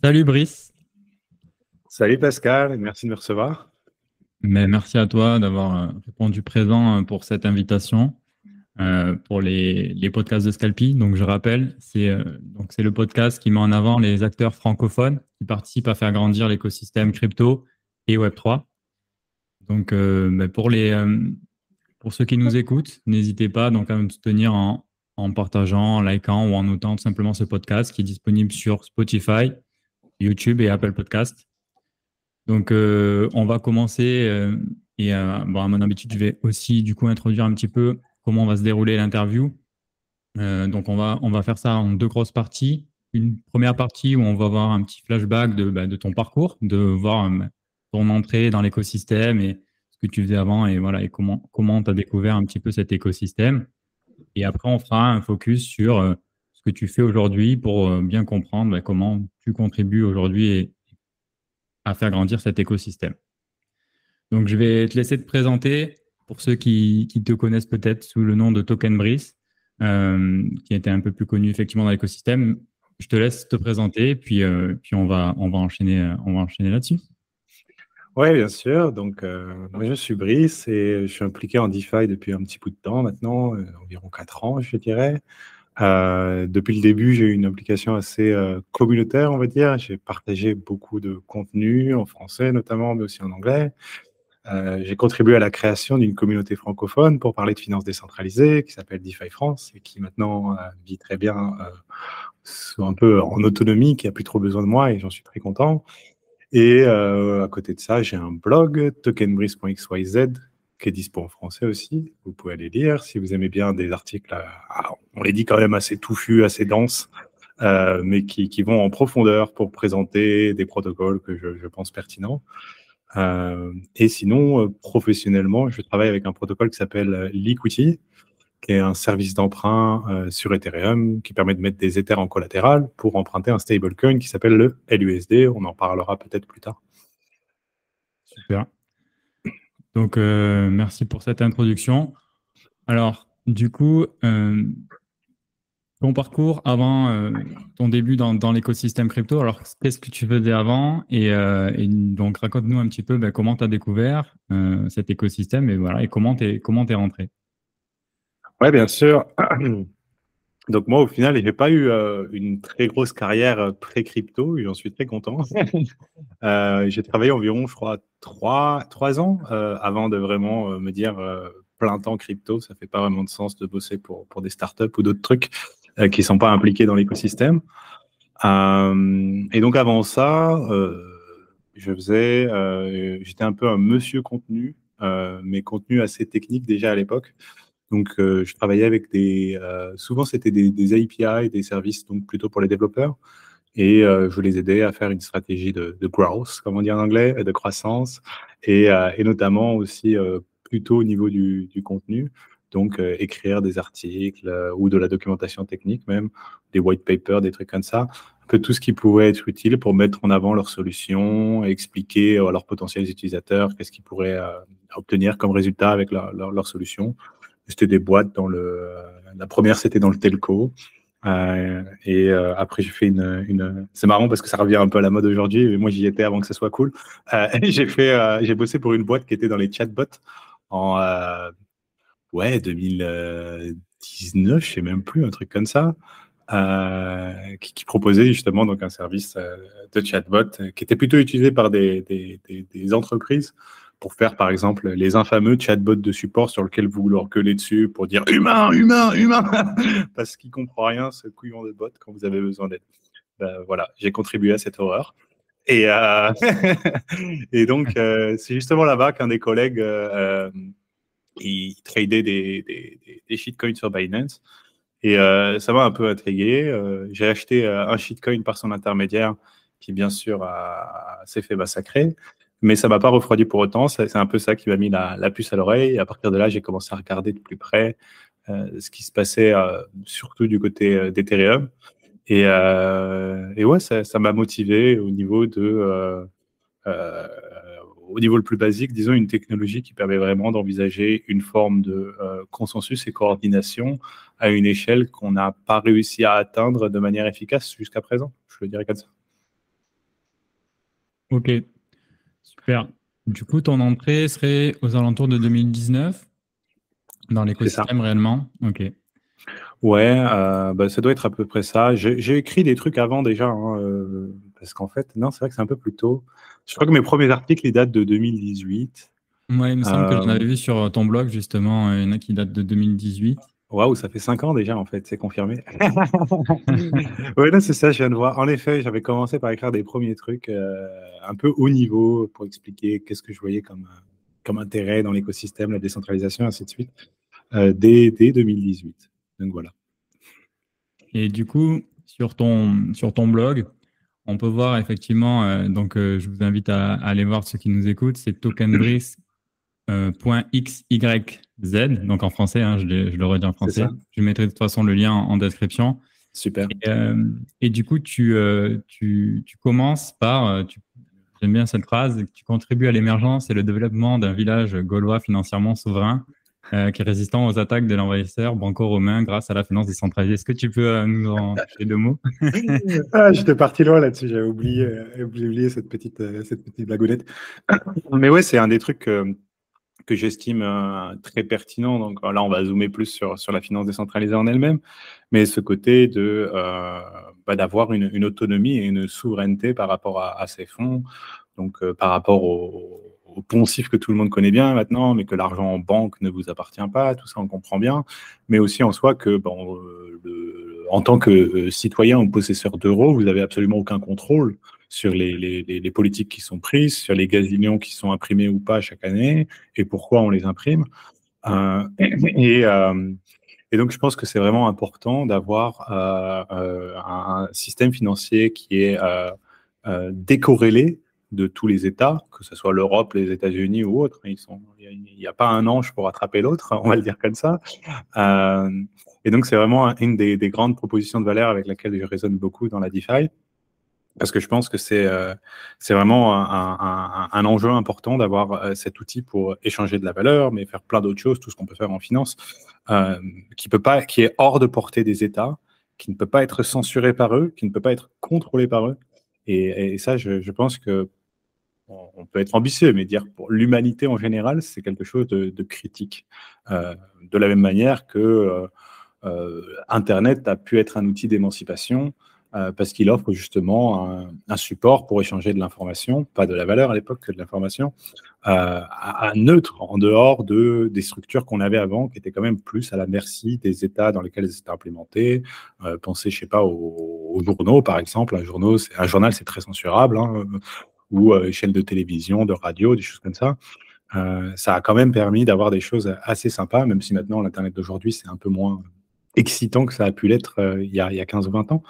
Salut Brice. Salut Pascal, merci de me recevoir. Mais merci à toi d'avoir euh, répondu présent euh, pour cette invitation euh, pour les, les, podcasts de Scalpi. Donc je rappelle, c'est donc c'est le podcast qui met en avant les acteurs francophones qui participent à faire grandir l'écosystème crypto et Web 3. Donc pour les pour ceux qui nous écoutent, n'hésitez pas donc à me soutenir en, en partageant, en likant ou en notant tout simplement ce podcast qui est disponible sur Spotify, YouTube et Apple Podcast. Donc, euh, on va commencer. Euh, et euh, à mon habitude, je vais aussi du coup introduire un petit peu comment va se dérouler l'interview. donc, on va, on va faire ça en deux grosses parties. Une première partie où on va voir un petit flashback de, bah, ton parcours, de voir ton entrée dans l'écosystème et ce que tu faisais avant et voilà et comment comment tu as découvert un petit peu cet écosystème. Et après, on fera un focus sur ce que tu fais aujourd'hui pour bien comprendre bah, comment tu contribues aujourd'hui à faire grandir cet écosystème. Donc, je vais te laisser te présenter pour ceux qui, te connaissent peut-être sous le nom de Token Brice, euh, qui était un peu plus connu effectivement dans l'écosystème. Je te laisse te présenter, puis, euh, puis on va, on va enchaîner, enchaîner là-dessus. Oui, bien sûr. Donc, euh, moi, je suis Brice et je suis impliqué en DeFi depuis un petit bout de temps maintenant, environ 4 ans, je dirais. Euh, depuis le début, j'ai eu une application assez euh, communautaire, on va dire. J'ai partagé beaucoup de contenu en français notamment, mais aussi en anglais. Euh, j'ai contribué à la création d'une communauté francophone pour parler de finances décentralisées qui s'appelle DeFi France et qui maintenant vit très bien un peu en autonomie, qui a plus trop besoin de moi et j'en suis très content. Et à côté de ça, j'ai un blog, tokenbreeze.xyz, qui est dispo en français aussi. Vous pouvez aller lire si vous aimez bien des articles, euh, on les dit quand même assez touffus, assez denses, euh, mais qui, vont en profondeur pour présenter des protocoles que je, pense pertinents. Euh, et sinon, professionnellement, je travaille avec un protocole qui s'appelle Liquidity, qui est un service d'emprunt sur Ethereum qui permet de mettre des Ethers en collatéral pour emprunter un stablecoin qui s'appelle le LUSD. On en parlera peut-être plus tard. Super. Donc, euh, merci pour cette introduction. Alors, du coup, euh, ton parcours avant euh, ton début dans, l'écosystème crypto, alors qu'est-ce que tu faisais avant et, donc raconte-nous un petit peu ben, comment tu as découvert cet écosystème et voilà et comment tu comment es rentré? Oui, bien sûr. Donc moi, au final, je n'ai pas eu euh, une très grosse carrière euh, pré-crypto, j'en suis très content. euh, j'ai travaillé environ, je crois, trois, trois ans euh, avant de vraiment me dire plein temps crypto. Ça fait pas vraiment de sens de bosser pour, pour des startups ou d'autres trucs qui sont pas impliqués dans l'écosystème. et donc avant ça, je faisais, j'étais un peu un monsieur contenu, mais contenu assez technique déjà à l'époque. Donc, euh, je travaillais avec des. Euh, souvent, c'était des, API, des services donc plutôt pour les développeurs. Et euh, je les aidais à faire une stratégie de, growth, comme on dit en anglais, de croissance, et, notamment aussi plutôt au niveau du, contenu. Donc, écrire des articles ou de la documentation technique même, des white papers, des trucs comme ça. Un peu tout ce qui pouvait être utile pour mettre en avant leurs solutions, expliquer à leurs potentiels utilisateurs qu'est-ce qu'ils pourraient obtenir comme résultat avec leur, leur, leur solution c'était des boîtes dans le. La première, c'était dans le telco. Euh, et euh, après, j'ai fait une. une... C'est marrant parce que ça revient un peu à la mode aujourd'hui. Mais moi, j'y étais avant que ça soit cool. Euh, j'ai fait. J'ai bossé pour une boîte qui était dans les chatbots en. Ouais, 2019, je sais même plus, un truc comme ça. Qui, proposait justement donc un service de chatbot qui était plutôt utilisé par des, des entreprises pour faire, par exemple, les infameux chatbots de support sur lesquels vous leur gueulez dessus pour dire humain, humain, humain, parce qu'il comprend rien, ce couillon de bot, quand vous avez besoin d'aide. Ben, voilà, j'ai contribué à cette horreur. Et, euh... et donc, euh, c'est justement là-bas qu'un des collègues, euh, il tradait des, des, des, shitcoins sur Binance. Et ça m'a un peu intrigué. J'ai acheté un shitcoin par son intermédiaire, qui bien sûr s'est fait massacrer mais ça m'a pas refroidi pour autant. C'est un peu ça qui m'a mis la, puce à l'oreille. À partir de là, j'ai commencé à regarder de plus près euh, ce qui se passait, euh, surtout du côté euh, d'Ethereum. Et, et, ouais, ça m'a motivé au niveau de, au niveau le plus basique, disons une technologie qui permet vraiment d'envisager une forme de consensus et coordination à une échelle qu'on n'a pas réussi à atteindre de manière efficace jusqu'à présent. Je le dirais comme ça. Ok, super. Du coup, ton entrée serait aux alentours de 2019 dans l'écosystème réellement Ok. Ouais, euh, bah, ça doit être à peu près ça. J'ai écrit des trucs avant déjà, hein, euh, parce qu'en fait, non, c'est vrai que c'est un peu plus tôt. Je crois que mes premiers articles, ils datent de 2018. Ouais, il me semble que j'en avais vu sur ton blog, justement, il y en a qui datent de 2018. Waouh, ça fait cinq ans déjà, en fait, c'est confirmé. oui, c'est ça, je viens de voir. En effet, j'avais commencé par écrire des premiers trucs euh, un peu haut niveau pour expliquer qu'est-ce que je voyais comme, euh, comme intérêt dans l'écosystème, la décentralisation, ainsi de suite, euh, dès, 2018. Donc voilà. Et du coup, sur ton, sur ton blog, on peut voir effectivement, donc je vous invite à, aller voir ceux qui nous écoutent, c'est tokenbris euh, .xyz, donc en français, hein, je, le redis en français. Je mettrai de toute façon le lien en, description. Super. Et, euh, du coup, tu, euh, tu, tu, commences par, j'aime bien cette phrase, tu contribues à l'émergence et le développement d'un village gaulois financièrement souverain qui est résistant aux attaques de l'envahisseur banco-romain grâce à la finance décentralisée. Est-ce que tu peux nous en dire deux mots? Ah, J'étais parti loin là-dessus, j'avais oublié, oublié, cette petite, cette petite blagounette. Mais ouais, c'est un des trucs que j'estime euh, très pertinent. Donc là, on va zoomer plus sur, sur la finance décentralisée en elle-même, mais ce côté de euh, bah, d'avoir une, autonomie et une souveraineté par rapport à, ces fonds, donc euh, par rapport au, poncif que tout le monde connaît bien maintenant, mais que l'argent en banque ne vous appartient pas, tout ça on comprend bien, mais aussi en soi que en tant que citoyen ou possesseur d'euros, vous n'avez absolument aucun contrôle sur les, les, politiques qui sont prises, sur les gazillions qui sont imprimés ou pas chaque année, et pourquoi on les imprime. Euh, et, euh, et, donc, je pense que c'est vraiment important d'avoir euh, un système financier qui est décorrélé de tous les États, que ce soit l'Europe, les États-Unis ou autres. il n'y a, pas un ange pour attraper l'autre, on va le dire comme ça. et donc, c'est vraiment une des, des, grandes propositions de valeur avec laquelle je résonne beaucoup dans la DeFi parce que je pense que c'est euh, vraiment un, enjeu important d'avoir euh, cet outil pour échanger de la valeur, mais faire plein d'autres choses, tout ce qu'on peut faire en finance, euh, qui peut pas, qui est hors de portée des États, qui ne peut pas être censuré par eux, qui ne peut pas être contrôlé par eux. Et, ça, je, pense que on peut être ambitieux, mais dire pour l'humanité en général, c'est quelque chose de, de critique. Euh, de la même manière que Internet a pu être un outil d'émancipation. Euh, parce qu'il offre justement un, support pour échanger de l'information, pas de la valeur à l'époque, que de l'information, euh, à, neutre, en dehors de, des structures qu'on avait avant, qui étaient quand même plus à la merci des États dans lesquels elles étaient implémentées. Euh, pensez, je sais pas, aux, journaux, par exemple. Un, journal, c'est très censurable, hein, ou chaîne de télévision, de radio, des choses comme ça. Ça a quand même permis d'avoir des choses assez sympas, même si maintenant l'Internet d'aujourd'hui, c'est un peu moins excitant que ça a pu l'être il, y a, il y a 15 ou 20 ans.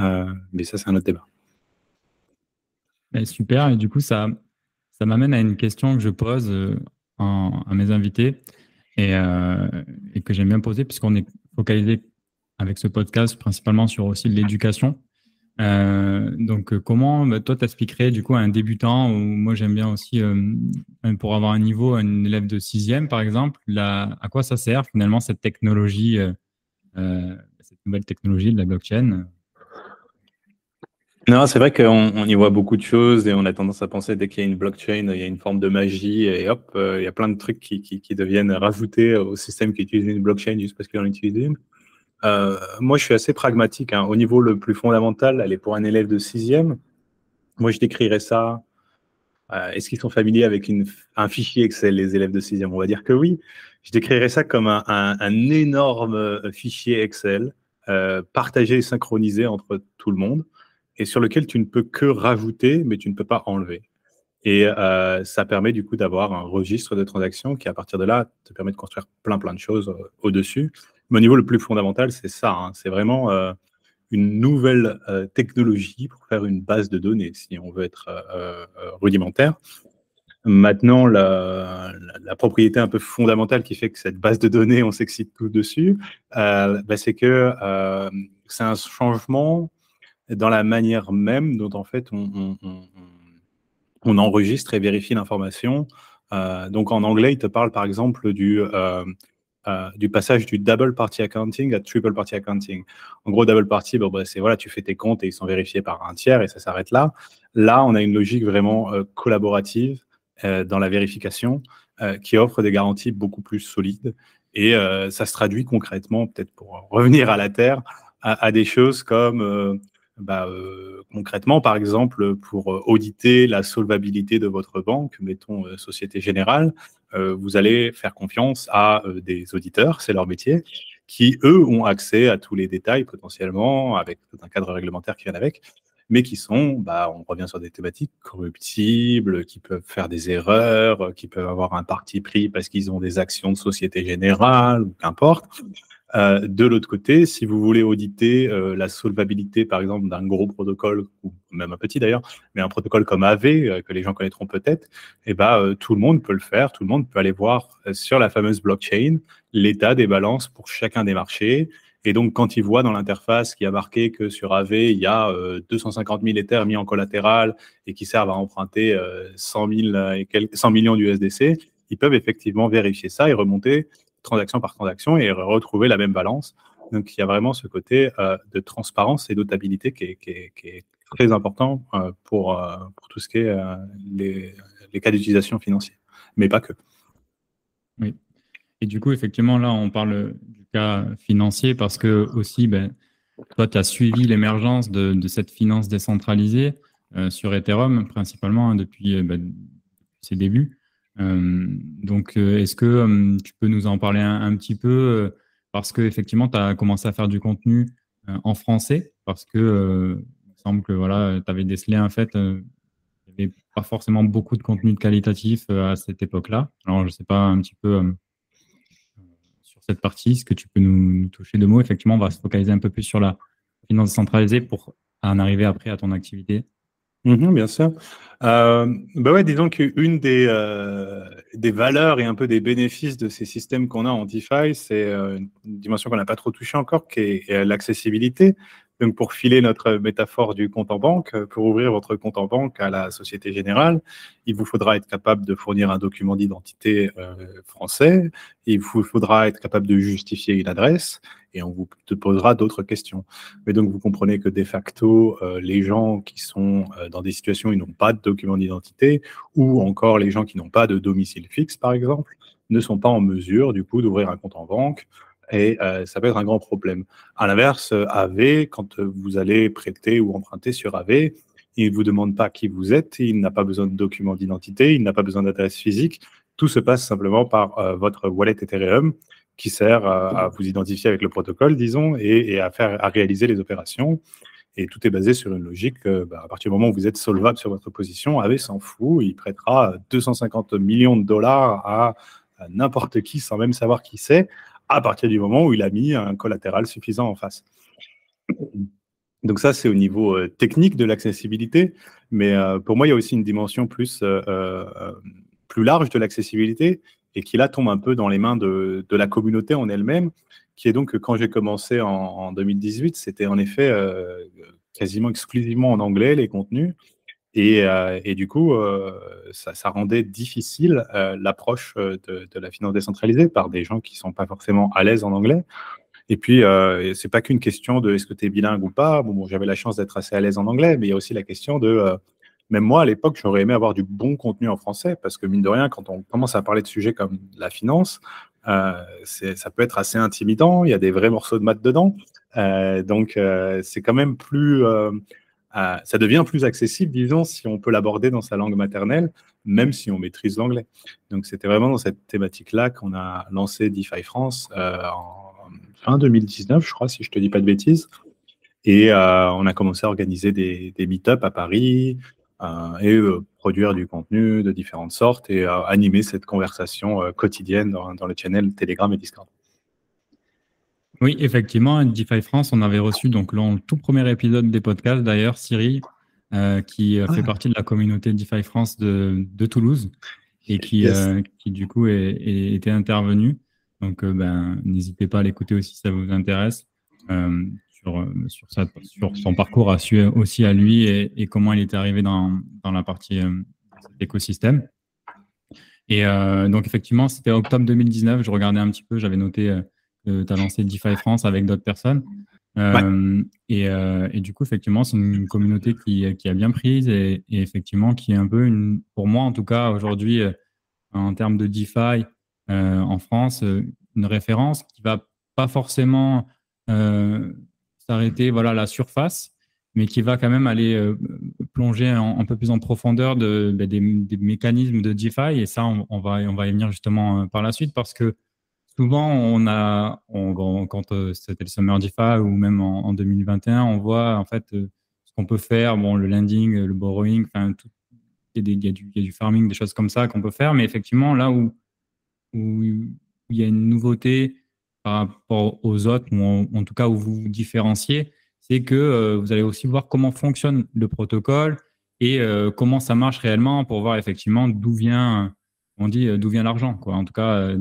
Euh, mais ça, c'est un autre débat. super. Et du coup, ça, ça m'amène à une question que je pose euh, à mes invités euh, et, que j'aime bien poser puisqu'on est focalisé avec ce podcast principalement sur aussi l'éducation. donc, comment bah, toi t'expliquerais du coup à un débutant ou moi j'aime bien aussi pour avoir un niveau, un élève de sixième par exemple, à quoi ça sert finalement cette technologie, cette nouvelle technologie de la blockchain? Non, c'est vrai qu'on y voit beaucoup de choses et on a tendance à penser dès qu'il y a une blockchain, il y a une forme de magie et hop, euh, il y a plein de trucs qui, qui, deviennent rajoutés au système qui utilise une blockchain juste parce qu'il en utilise une. Euh, moi, je suis assez pragmatique. Hein. Au niveau le plus fondamental, elle est pour un élève de sixième. Moi, je décrirais ça. Euh, est-ce qu'ils sont familiers avec un fichier Excel, les élèves de sixième? On va dire que oui. Je décrirais ça comme un, un, énorme fichier Excel partagé et synchronisé entre tout le monde et sur lequel tu ne peux que rajouter, mais tu ne peux pas enlever. Et euh, ça permet du coup d'avoir un registre de transactions qui, à partir de là, te permet de construire plein plein de choses euh, au-dessus. Mais au niveau le plus fondamental, c'est ça. Hein. c'est vraiment euh, une nouvelle technologie pour faire une base de données, si on veut être rudimentaire. Maintenant, la, propriété un peu fondamentale qui fait que cette base de données, on s'excite tout dessus, bah, c'est que c'est un changement dans la manière même dont en fait on, enregistre et vérifie l'information. Euh, donc en anglais, il te parle par exemple du euh, du passage du double party accounting à triple party accounting. En gros, double party, bah, c'est voilà, tu fais tes comptes et ils sont vérifiés par un tiers et ça s'arrête là. Là, on a une logique vraiment collaborative dans la vérification qui offre des garanties beaucoup plus solides. Et ça se traduit concrètement, peut-être pour revenir à la terre, à, des choses comme bah, euh, concrètement, par exemple, pour euh, auditer la solvabilité de votre banque, mettons euh, Société Générale, vous allez faire confiance à des auditeurs, c'est leur métier, qui, eux, ont accès à tous les détails potentiellement, avec un cadre réglementaire qui vient avec, mais qui sont, bah, on revient sur des thématiques corruptibles, qui peuvent faire des erreurs, qui peuvent avoir un parti pris parce qu'ils ont des actions de Société Générale, ou qu'importe. Euh, de l'autre côté, si vous voulez auditer euh, la solvabilité, par exemple, d'un gros protocole, ou même un petit d'ailleurs, mais un protocole comme AV, euh, que les gens connaîtront peut-être, eh ben, tout le monde peut le faire, tout le monde peut aller voir sur la fameuse blockchain l'état des balances pour chacun des marchés. Et donc, quand il voit dans l'interface qui a marqué que sur AV, il y a 250 000 Ethers mis en collatéral et qui servent à emprunter 100, 000 et 100 millions d'USDC, ils peuvent effectivement vérifier ça et remonter transaction par transaction et retrouver la même balance. Donc, il y a vraiment ce côté euh, de transparence et d'autabilité qui, est, très important euh, pour, euh, pour, tout ce qui est les, cas d'utilisation financière, mais pas que. Oui. Et du coup, effectivement, là, on parle du cas financier parce que aussi, ben, toi, tu as suivi l'émergence de, de, cette finance décentralisée sur Ethereum, principalement hein, depuis ben, ses débuts. Euh, donc, euh, est-ce que euh, tu peux nous en parler un, petit peu Parce que effectivement, tu as commencé à faire du contenu en français, parce que il me semble que voilà, tu avais décelé en fait, avait pas forcément beaucoup de contenu qualitatif à cette époque-là. Alors, je ne sais pas un petit peu sur cette partie, ce que tu peux nous, toucher de mots? Effectivement, on va se focaliser un peu plus sur la finance centralisée pour en arriver après à ton activité. Mmh bien sûr. Euh, bah ouais, disons qu'une des, euh, des valeurs et un peu des bénéfices de ces systèmes qu'on a en DeFi, c'est euh, une dimension qu'on n'a pas trop touchée encore, qui est l'accessibilité. Donc, pour filer notre métaphore du compte en banque, euh, pour ouvrir votre compte en banque à la Société Générale, il vous faudra être capable de fournir un document d'identité euh, français, il vous faudra être capable de justifier une adresse, et on vous posera d'autres questions. Mais donc, vous comprenez que de facto, euh, les gens qui sont dans des situations où ils n'ont pas de document d'identité, ou encore les gens qui n'ont pas de domicile fixe, par exemple, ne sont pas en mesure, du coup, d'ouvrir un compte en banque et euh, ça peut être un grand problème. À l'inverse, AV, quand vous allez prêter ou emprunter sur AV, il ne vous demande pas qui vous êtes, il n'a pas besoin de documents d'identité, il n'a pas besoin d'adresse physique. Tout se passe simplement par euh, votre wallet Ethereum qui sert à vous identifier avec le protocole, disons, et, à, faire, à réaliser les opérations. Et tout est basé sur une logique, bah, à partir du moment où vous êtes solvable sur votre position, AV s'en fout, il prêtera 250 millions de dollars à n'importe qui sans même savoir qui c'est, à partir du moment où il a mis un collatéral suffisant en face. Donc ça, c'est au niveau euh, technique de l'accessibilité, mais euh, pour moi, il y a aussi une dimension plus, euh, plus large de l'accessibilité et qui là tombe un peu dans les mains de, la communauté en elle-même, qui est donc quand j'ai commencé en, en 2018, c'était en effet quasiment exclusivement en anglais les contenus. Euh, et, du coup, euh, ça, rendait difficile euh, l'approche de, la finance décentralisée par des gens qui ne sont pas forcément à l'aise en anglais. Et puis, ce c'est pas qu'une question de est-ce que tu es bilingue ou pas. Bon, j'avais la chance d'être assez à l'aise en anglais, mais il y a aussi la question de, même moi à l'époque, j'aurais aimé avoir du bon contenu en français, parce que mine de rien, quand on commence à parler de sujets comme la finance, ça peut être assez intimidant. Il y a des vrais morceaux de maths dedans. donc, c'est quand même plus ça devient plus accessible, disons, si on peut l'aborder dans sa langue maternelle, même si on maîtrise l'anglais. Donc, c'était vraiment dans cette thématique-là qu'on a lancé DeFi France euh, en fin 2019, je crois, si je te dis pas de bêtises. Et euh, on a commencé à organiser des, des meet-ups à Paris euh, et produire du contenu de différentes sortes et animer cette conversation quotidienne dans, dans le channel Telegram et Discord. Oui, effectivement, DeFi France, on avait reçu donc le tout premier épisode des podcasts, d'ailleurs, Cyril, euh, qui euh, fait ah. partie de la communauté DeFi France de, Toulouse et qui, euh, qui du coup était intervenu. Donc, ben, n'hésitez pas à l'écouter aussi si ça vous intéresse. sur, sur, sur, son parcours à aussi à lui et, comment il était arrivé dans, dans la partie écosystème. Et donc, effectivement, c'était octobre 2019. Je regardais un petit peu, j'avais noté que tu as lancé DeFi France avec d'autres personnes. Et, et, du coup, effectivement, c'est une, communauté qui, qui, a bien prise et, et, effectivement qui est un peu, une, pour moi en tout cas, aujourd'hui, en termes de DeFi en France, une référence qui va pas forcément s'arrêter voilà, à la surface, mais qui va quand même aller euh, plonger un peu plus en profondeur de, bah, des, mécanismes de DeFi. Et ça, on, va, on va y venir justement euh, par la suite parce que souvent, on a, quand euh, c'était le Summer DeFi ou même en, 2021, on voit fait ce qu'on peut faire, le lending, le borrowing, il, y a du, farming, des choses comme ça qu'on peut faire. Mais effectivement, là où, il y a une nouveauté par rapport aux autres, ou en, tout cas où vous vous différenciez, c'est que euh, vous allez aussi voir comment fonctionne le protocole et euh, comment ça marche réellement pour voir effectivement d'où vient, on dit, d'où vient l'argent. En euh,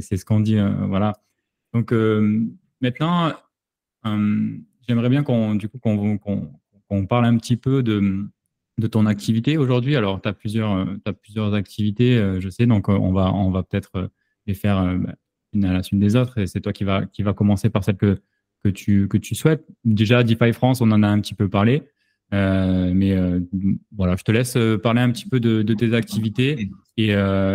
c'est, ce qu'on dit. voilà. Donc maintenant, j'aimerais bien qu'on, parle un petit peu de, ton activité aujourd'hui. Alors, tu as plusieurs, activités, je sais, donc on va, peut-être les faire bah, une à la suite des autres. Et c'est toi qui va, commencer par celle que, que, tu, que tu souhaites. Déjà, DeFi France, on en a un petit peu parlé. Euh, mais euh, voilà, je te laisse euh, parler un petit peu de, de tes activités et,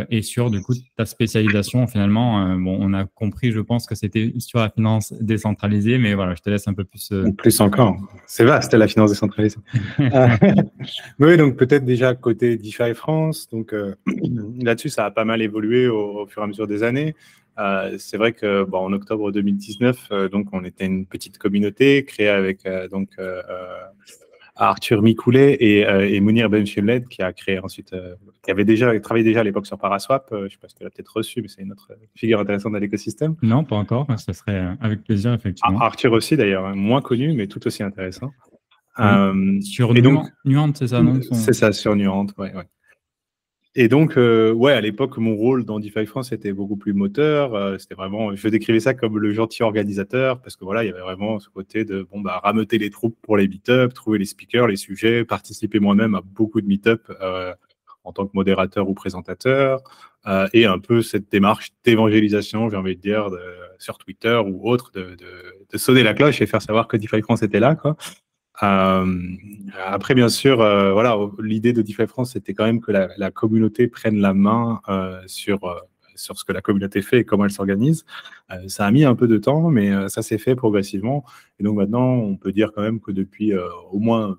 et, sur du coup ta spécialisation. Finalement, bon, on a compris, je pense que c'était sur la finance décentralisée, mais voilà, je te laisse un peu plus. Plus encore, c'est vaste la finance décentralisée. oui, donc peut-être déjà côté DeFi France. Donc là-dessus, ça a pas mal évolué au, au, fur et à mesure des années. Euh, c'est vrai que bon, en octobre 2019, euh, donc on était une petite communauté créée avec euh, donc Arthur Micoulet et, et Mounir Benchimled qui a créé ensuite, qui avait déjà travaillé déjà à l'époque sur Paraswap. je ne sais pas si tu l'as peut-être reçu, mais c'est une autre figure intéressante de l'écosystème. Non, pas encore. Ça serait avec plaisir effectivement. Arthur aussi d'ailleurs, hein, moins connu, mais tout aussi intéressant. sur Nuant, c'est ça, non? C'est ça, sur Nuant, ouais, ouais. Et donc, euh, ouais, à l'époque, mon rôle dans DeFi France était beaucoup plus moteur. Euh, c'était vraiment, je décrivais ça comme le gentil organisateur parce que voilà, il y avait vraiment ce côté de bon bah rameuter les troupes pour les meet-up, trouver les speakers, les sujets, participer moi-même à beaucoup de meet-up euh, en tant que modérateur ou présentateur, euh, et un peu cette démarche d'évangélisation, j'ai envie de dire, sur Twitter ou autre, de, de, de, sonner la cloche et faire savoir que DeFi France était là, quoi. Euh, après, bien sûr, euh, voilà, l'idée de DeFi France, c'était quand même que la, la, communauté prenne la main euh, sur, euh, sur ce que la communauté fait et comment elle s'organise. Euh, ça a mis un peu de temps, mais ça s'est fait progressivement. Et donc maintenant, on peut dire quand même que depuis au moins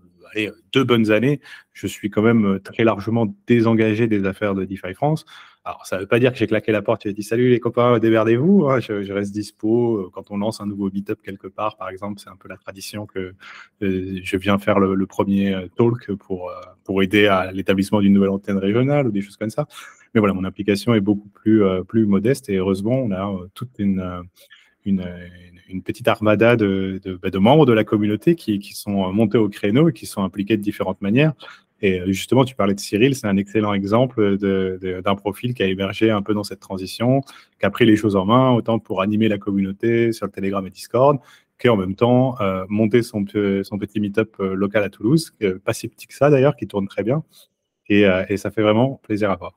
deux bonnes années, je suis quand même très largement désengagé des affaires de DeFi France. Alors, ça ne veut pas dire que j'ai claqué la porte et j'ai dit salut les copains, démerdez-vous. Hein, je, reste dispo. Euh, quand on lance un nouveau meetup quelque part, par exemple, c'est un peu la tradition que euh, je viens faire le, premier euh, talk pour, pour aider à l'établissement d'une nouvelle antenne régionale ou des choses comme ça. Mais voilà, mon application est beaucoup plus, plus modeste et heureusement, on a toute une, une, une petite armada de, de, bah, de, membres de la communauté qui, qui sont montés au créneau et qui sont impliqués de différentes manières. Et euh, justement, tu parlais de Cyril, c'est un excellent exemple d'un profil qui a émergé un peu dans cette transition, qui a pris les choses en main, autant pour animer la communauté sur le Telegram et Discord, qu'en même temps euh, monter son, petit meet-up euh, local à Toulouse, pas si petit que ça d'ailleurs, qui tourne très bien. Et, ça fait vraiment plaisir à voir.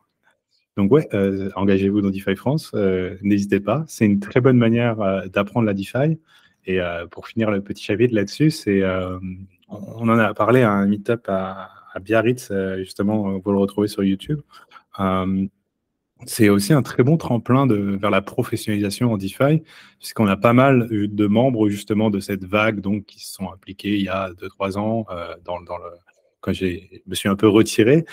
Donc ouais, engagez-vous dans DeFi France, n'hésitez pas. C'est une très bonne manière d'apprendre la DeFi. Et pour finir le petit chapitre là-dessus, c'est on en a parlé à un meet-up à, Biarritz, euh, justement, euh, vous le retrouvez sur YouTube. Euh, c'est aussi un très bon tremplin de, vers la professionnalisation en DeFi, puisqu'on a pas mal de membres justement de cette vague donc, qui se sont impliqués il y a 2-3 ans dans, le, quand je me suis un peu retiré,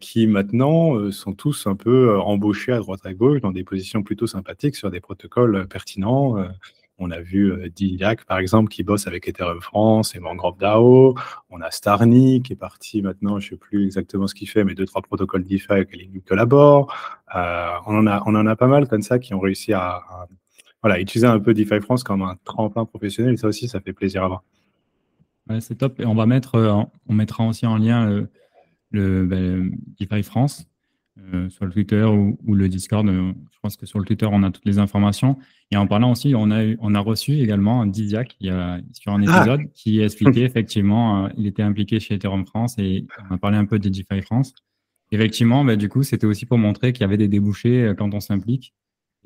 qui maintenant sont tous un peu embauchés à droite à gauche dans des positions plutôt sympathiques sur des protocoles pertinents. On a vu euh, Dillac, par exemple, qui bosse avec Ethereum France et Mangrove DAO. On a Starny, qui est parti maintenant, je ne sais plus exactement ce qu'il fait, mais deux, trois protocoles DeFi avec lesquels il collabore. Euh, on, en a, pas mal comme ça qui ont réussi à, utiliser un peu DeFi France comme un tremplin professionnel. Ça aussi, ça fait plaisir à voir. C'est top. Et on va mettre, euh, on mettra aussi en lien le, ben, DeFi France euh, sur le Twitter ou, ou le Discord. Euh, je pense que sur le Twitter, on a toutes les informations. Et en parlant aussi, on a, on a reçu également un Didiac il y a, sur un ah. épisode qui expliquait effectivement, euh, il était impliqué chez Ethereum France et on a parlé un peu de DeFi France. effectivement, bah, du coup, c'était aussi pour montrer qu'il y avait des débouchés quand on s'implique.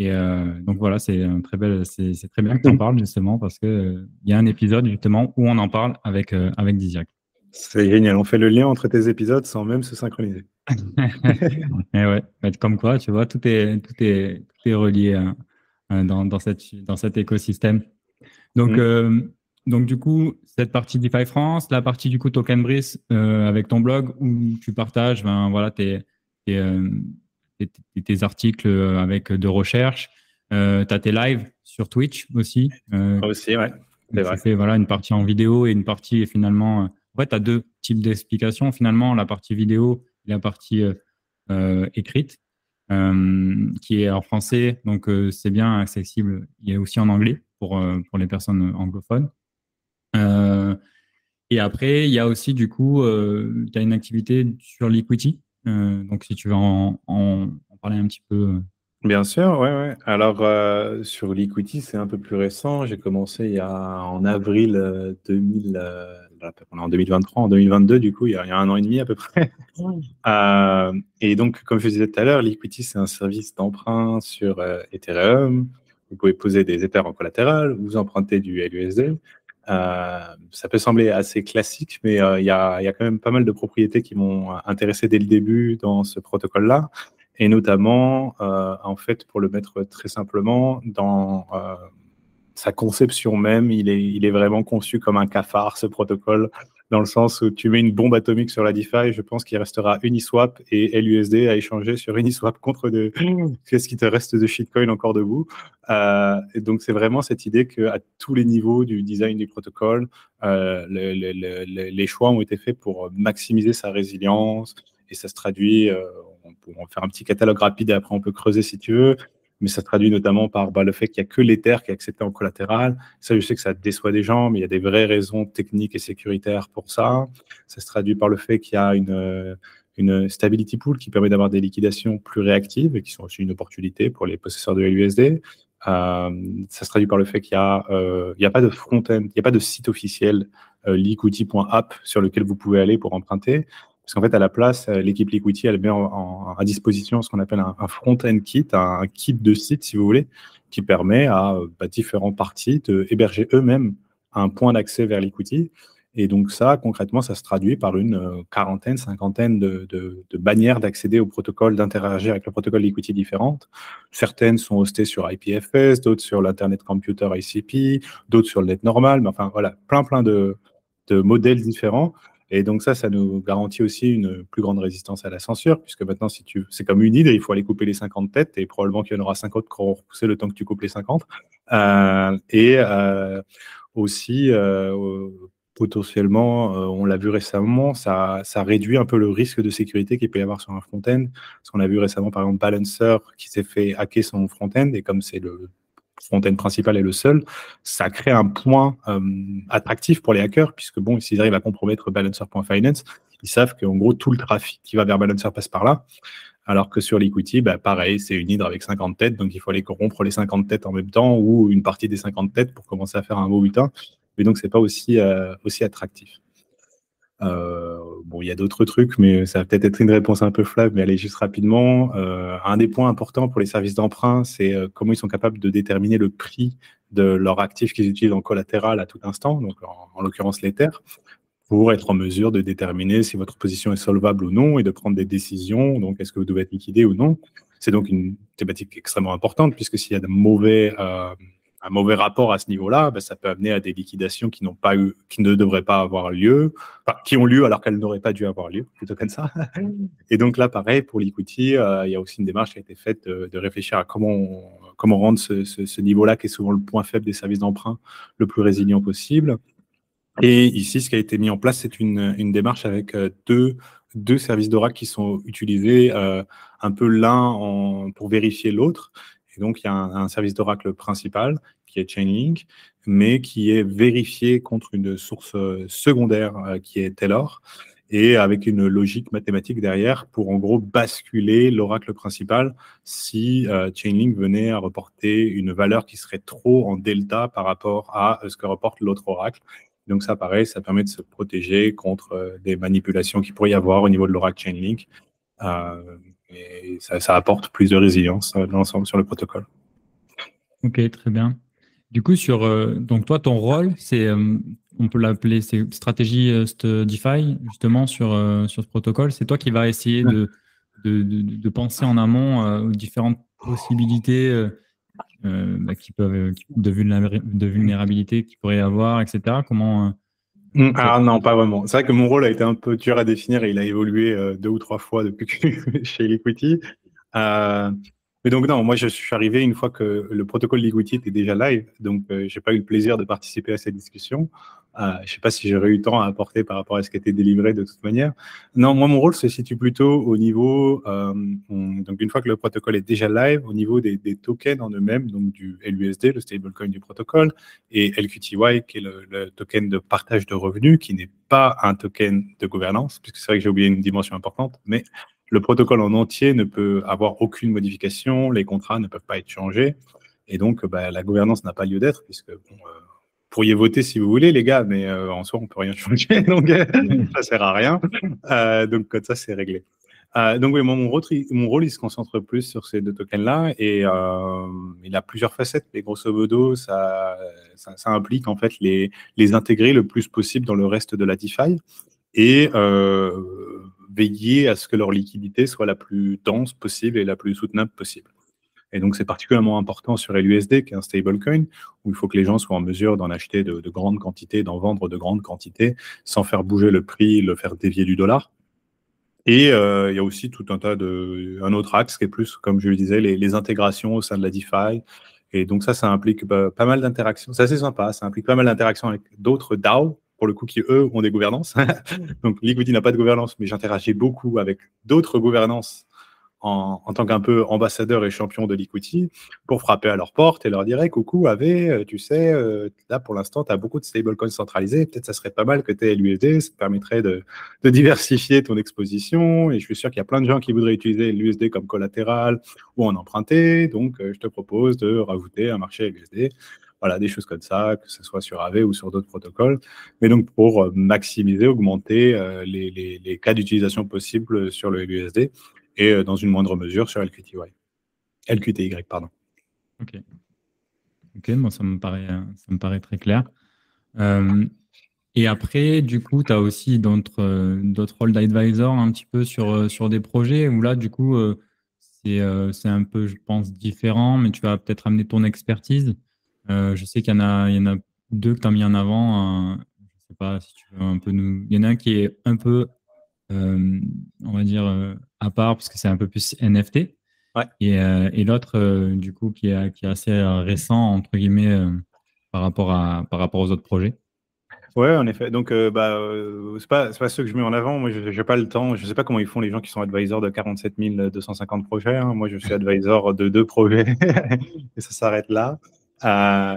Et donc voilà, c'est très belle, c'est très bien que tu en parles justement parce que il y a un épisode justement où on en parle avec avec Diziac. C'est génial, on fait le lien entre tes épisodes sans même se synchroniser. et ouais, comme quoi, tu vois, tout est tout est, tout est relié hein, dans, dans, cette, dans cet écosystème. Donc mm. Donc, du coup, cette partie DeFi France, la partie du coup Token Brice euh, avec ton blog où tu partages ben, voilà, tes, tes, euh, articles euh, avec de recherche. tu as tes lives sur Twitch aussi. aussi, ouais. Tu fais voilà, une partie en vidéo et une partie finalement. En fait, tu as deux types d'explications finalement la partie vidéo et la partie écrite. qui est en français, donc c'est bien accessible. Il y a aussi en anglais pour, pour les personnes anglophones. Euh, et après, il y a aussi, du coup, euh, tu as une activité sur l'equity. Euh, donc, si tu veux en, en, parler un petit peu. Bien sûr, ouais, ouais. Alors, sur l'equity, c'est un peu plus récent. J'ai commencé il y a, en avril 2000, on est en 2023, en 2022, du coup, il y a, il y a un an et demi à peu près. et donc, comme je disais tout à l'heure, l'equity, c'est un service d'emprunt sur Ethereum. Vous pouvez poser des Ethers en collatéral, vous empruntez du LUSD. Euh, ça peut sembler assez classique, mais euh, il y, a, y, a, quand même pas mal de propriétés qui m'ont intéressé dès le début dans ce protocole-là, et notamment, euh, en fait, pour le mettre très simplement, dans sa conception même, il est, il est vraiment conçu comme un cafard, ce protocole dans le sens où tu mets une bombe atomique sur la DeFi, je pense qu'il restera Uniswap et LUSD à échanger sur Uniswap contre de qu'est-ce qui te reste de shitcoin encore debout. Euh, et donc c'est vraiment cette idée qu'à tous les niveaux du design du protocole, euh, les choix ont été faits pour maximiser sa résilience et ça se traduit. Euh, on peut faire un petit catalogue rapide et après on peut creuser si tu veux mais ça se traduit notamment par bah, le fait qu'il n'y a que l'Ether qui est accepté en collatéral. Ça, je sais que ça déçoit des gens, mais il y a des vraies raisons techniques et sécuritaires pour ça. Ça se traduit par le fait qu'il y a une, une stability pool qui permet d'avoir des liquidations plus réactives et qui sont aussi une opportunité pour les possesseurs de LUSD. Euh, ça se traduit par le fait qu'il n'y a, euh, a pas de front-end, il n'y a pas de site officiel euh, liquidity.app sur lequel vous pouvez aller pour emprunter. Parce qu'en fait, à la place, euh, l'équipe Liquidity, elle met à disposition ce qu'on appelle un, front-end kit, un, kit de site, si vous voulez, qui permet à euh, bah, différents parties d'héberger eux-mêmes un point d'accès vers Liquidity. Et donc ça, concrètement, ça se traduit par une euh, quarantaine, cinquantaine de, de, bannières d'accéder au protocole, d'interagir avec le protocole Liquidity différentes. Certaines sont hostées sur IPFS, d'autres sur l'Internet Computer ICP, d'autres sur le net normal. Mais enfin, voilà, plein, plein de, de modèles différents. Et donc ça, ça nous garantit aussi une plus grande résistance à la censure, puisque maintenant, si tu, c'est comme une hydre, il faut aller couper les 50 têtes, et probablement qu'il y en aura 50 qui auront repoussé le temps que tu coupes les 50. Euh, et euh, aussi, euh, potentiellement, on l'a vu récemment, ça, ça réduit un peu le risque de sécurité qu'il peut y avoir sur un front-end. Parce qu'on a vu récemment, par exemple, Balancer qui s'est fait hacker son front-end, et comme c'est le front-end principal est le seul, ça crée un point euh, attractif pour les hackers, puisque bon, s'ils arrivent à compromettre balancer.finance, ils savent qu'en gros, tout le trafic qui va vers Balancer passe par là. Alors que sur l'equity, bah, pareil, c'est une hydre avec 50 têtes, donc il faut aller corrompre les 50 têtes en même temps ou une partie des 50 têtes pour commencer à faire un beau butin. Mais donc, c'est pas aussi, euh, aussi attractif. Euh, bon, il y a d'autres trucs, mais ça va peut-être être une réponse un peu flave, mais allez juste rapidement. Euh, un des points importants pour les services d'emprunt, c'est euh, comment ils sont capables de déterminer le prix de leur actif qu'ils utilisent en collatéral à tout instant, donc en, l'occurrence l'Ether, pour être en mesure de déterminer si votre position est solvable ou non et de prendre des décisions. Donc, est-ce que vous devez être liquidé ou non C'est donc une thématique extrêmement importante, puisque s'il y a de mauvais un mauvais rapport à ce niveau-là, ben, ça peut amener à des liquidations qui n'ont pas eu, qui ne devraient pas avoir lieu, enfin, qui ont lieu alors qu'elles n'auraient pas dû avoir lieu, plutôt comme ça. Et donc là, pareil, pour l'equity, euh, il y a aussi une démarche qui a été faite de, réfléchir à comment, comment rendre ce, ce, niveau-là, qui est souvent le point faible des services d'emprunt, le plus résilient possible. Et ici, ce qui a été mis en place, c'est une, une démarche avec euh, deux, deux services d'Oracle qui sont utilisés euh, un peu l'un pour vérifier l'autre donc, il y a un, service d'Oracle principal qui est Chainlink, mais qui est vérifié contre une source euh, secondaire euh, qui est Taylor et avec une logique mathématique derrière pour en gros basculer l'oracle principal si euh, Chainlink venait à reporter une valeur qui serait trop en delta par rapport à ce que reporte l'autre oracle. Donc ça, pareil, ça permet de se protéger contre des manipulations qui pourrait y avoir au niveau de l'oracle Chainlink et ça, apporte plus de résilience dans l'ensemble sur le protocole. Ok, très bien. Du coup, sur donc toi, ton rôle, c'est on peut l'appeler stratégie DeFi justement sur sur ce protocole. C'est toi qui vas essayer de, de, penser en amont aux différentes possibilités euh, bah, qui peuvent, euh, de, de vulnérabilité qu'il pourrait y avoir, etc. Comment. Euh, mm, ah non, pas vraiment. C'est vrai que mon rôle a été un peu dur à définir et il a évolué deux ou trois fois depuis que chez Liquidity. mais donc non, moi je suis arrivé une fois que le protocole Liquidity était déjà live, donc je j'ai pas eu le plaisir de participer à cette discussion. Euh, je ne sais pas si j'aurais eu le temps à apporter par rapport à ce qui a été délivré de toute manière. Non, moi, mon rôle se situe plutôt au niveau, euh, donc une fois que le protocole est déjà live, au niveau des, tokens en eux-mêmes, donc du LUSD, le stablecoin du protocole, et LQTY, qui est le, token de partage de revenus, qui n'est pas un token de gouvernance, puisque c'est vrai que j'ai oublié une dimension importante, mais le protocole en entier ne peut avoir aucune modification, les contrats ne peuvent pas être changés, et donc bah, la gouvernance n'a pas lieu d'être, puisque bon, euh, pourriez voter si vous voulez, les gars, mais euh, en soi, on peut rien changer, donc euh, ça sert à rien. Euh, donc, comme ça, c'est réglé. donc, oui, mon, rôle, mon rôle, il se concentre plus sur ces deux tokens-là et il a plusieurs facettes. Mais grosso modo, ça, ça, implique en fait les, les intégrer le plus possible dans le reste de la DeFi et veiller à ce que leur liquidité soit la plus dense possible et la plus soutenable possible. Et donc, c'est particulièrement important sur LUSD, qui est un stablecoin, où il faut que les gens soient en mesure d'en acheter de, grandes quantités, d'en vendre de grandes quantités, sans faire bouger le prix, le faire dévier du dollar. Et euh, il y a aussi tout un tas de, un autre axe qui est plus, comme je le disais, les, intégrations au sein de la DeFi. Et donc ça, ça implique bah, pas mal d'interactions. C'est assez sympa, ça implique pas mal d'interactions avec d'autres DAO, pour le coup, qui eux ont des gouvernances. donc Liquidity n'a pas de gouvernance, mais j'interagis beaucoup avec d'autres gouvernances en, tant qu'un peu ambassadeur et champion de l'equity pour frapper à leur porte et leur dire coucou, Ave, euh, tu sais, euh, là pour l'instant, tu as beaucoup de stablecoins centralisés, peut-être ça serait pas mal que tu aies l'USD, ça te permettrait de, diversifier ton exposition. Et je suis sûr qu'il y a plein de gens qui voudraient utiliser l'USD comme collatéral ou en emprunter. Donc, euh, je te propose de rajouter un marché LUSD. Voilà, des choses comme ça, que ce soit sur AV ou sur d'autres protocoles. Mais donc, pour maximiser, augmenter les, les cas d'utilisation possibles sur le LUSD et euh, dans une moindre mesure sur LQTY. LQTY, pardon. Ok. Ok, moi ça me paraît, ça me paraît très clair. Euh, et après, du coup, tu as aussi d'autres, rôles d'advisor un petit peu sur, sur des projets où là, du coup, euh, c'est, c'est un peu, je pense, différent, mais tu vas peut-être amener ton expertise. je sais qu'il y en a, y en a deux que tu as mis en avant. je sais pas si tu veux un peu nous. Il y en a un qui est un peu euh, on va dire, euh, à part, parce que c'est un peu plus NFT. Et, euh, et l'autre, du coup, qui est, qui est assez récent, entre guillemets, par, rapport à, par rapport aux autres projets. Ouais, en effet. Donc, bah, c'est pas, pas ceux que je mets en avant. Moi, je n'ai pas le temps. Je ne sais pas comment ils font les gens qui sont advisors de 47 250 projets. Hein. Moi, je suis advisor de deux projets et ça s'arrête là.